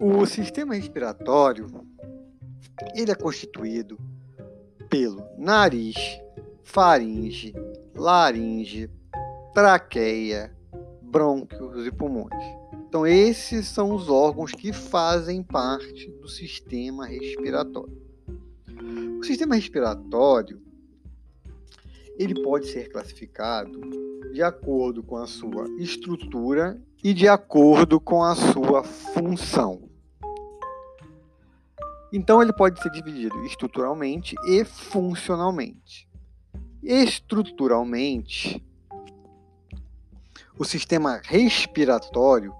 O sistema respiratório ele é constituído pelo nariz, faringe, laringe, traqueia, brônquios e pulmões. Então esses são os órgãos que fazem parte do sistema respiratório. O sistema respiratório ele pode ser classificado de acordo com a sua estrutura e de acordo com a sua função. Então ele pode ser dividido estruturalmente e funcionalmente. Estruturalmente, o sistema respiratório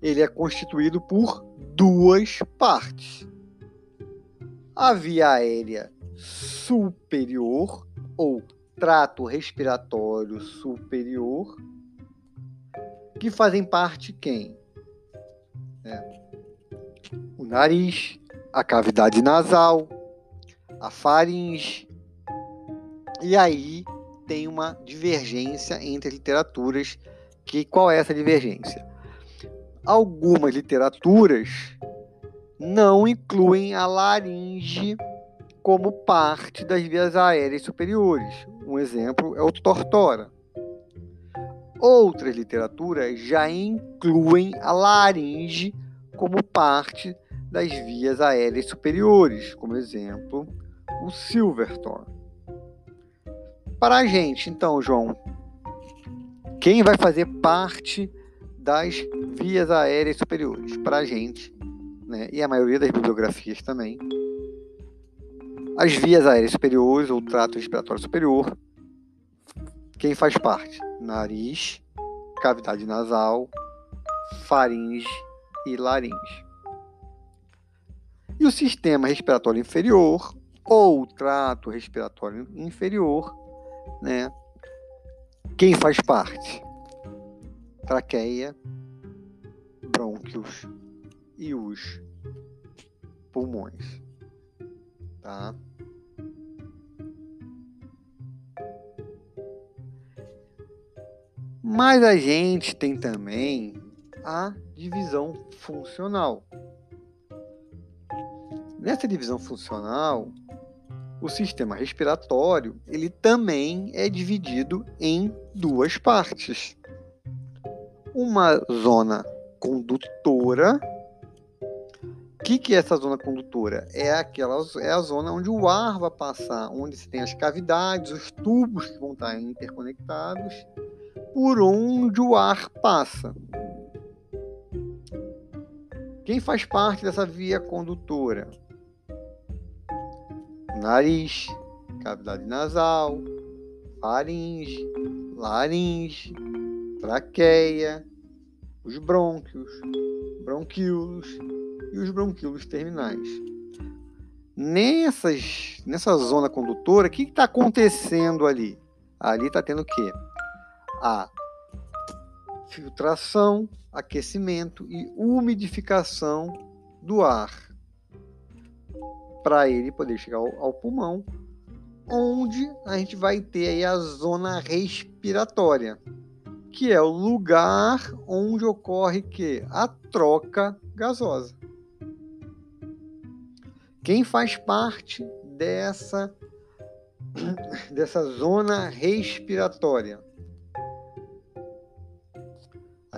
ele é constituído por duas partes. A via aérea superior ou trato respiratório superior, que fazem parte quem? É, o nariz, a cavidade nasal, a faringe. E aí tem uma divergência entre literaturas. Que qual é essa divergência? Algumas literaturas não incluem a laringe como parte das vias aéreas superiores. Um exemplo é o Tortora. Outras literaturas já incluem a laringe como parte das vias aéreas superiores, como exemplo, o Silverthorne. Para a gente, então, João, quem vai fazer parte das vias aéreas superiores? Para a gente, né, e a maioria das bibliografias também, as vias aéreas superiores ou trato respiratório superior, quem faz parte? Nariz, cavidade nasal, faringe e laringe. E o sistema respiratório inferior ou trato respiratório inferior, né? Quem faz parte? Traqueia, brônquios e os pulmões. Tá? Mas a gente tem também a divisão funcional. Nessa divisão funcional, o sistema respiratório ele também é dividido em duas partes. Uma zona condutora. O que, que é essa zona condutora? É aquela é a zona onde o ar vai passar, onde se tem as cavidades, os tubos que vão estar interconectados, por onde o ar passa. Quem faz parte dessa via condutora? nariz, cavidade nasal, faringe, laringe, traqueia, os brônquios, bronquíolos e os bronquíolos terminais. Nessas, nessa zona condutora, o que está acontecendo ali? Ali está tendo o quê? A filtração, aquecimento e umidificação do ar para ele poder chegar ao, ao, pulmão, onde a gente vai ter aí a zona respiratória, que é o lugar onde ocorre que a troca gasosa. Quem faz parte dessa dessa zona respiratória?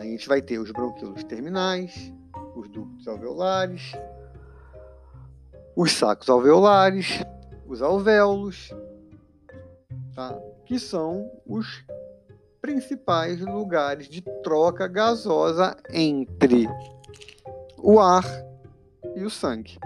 A gente vai ter os bronquíolos terminais, os ductos alveolares, os sacos alveolares, os alvéolos, tá? que são os principais lugares de troca gasosa entre o ar e o sangue.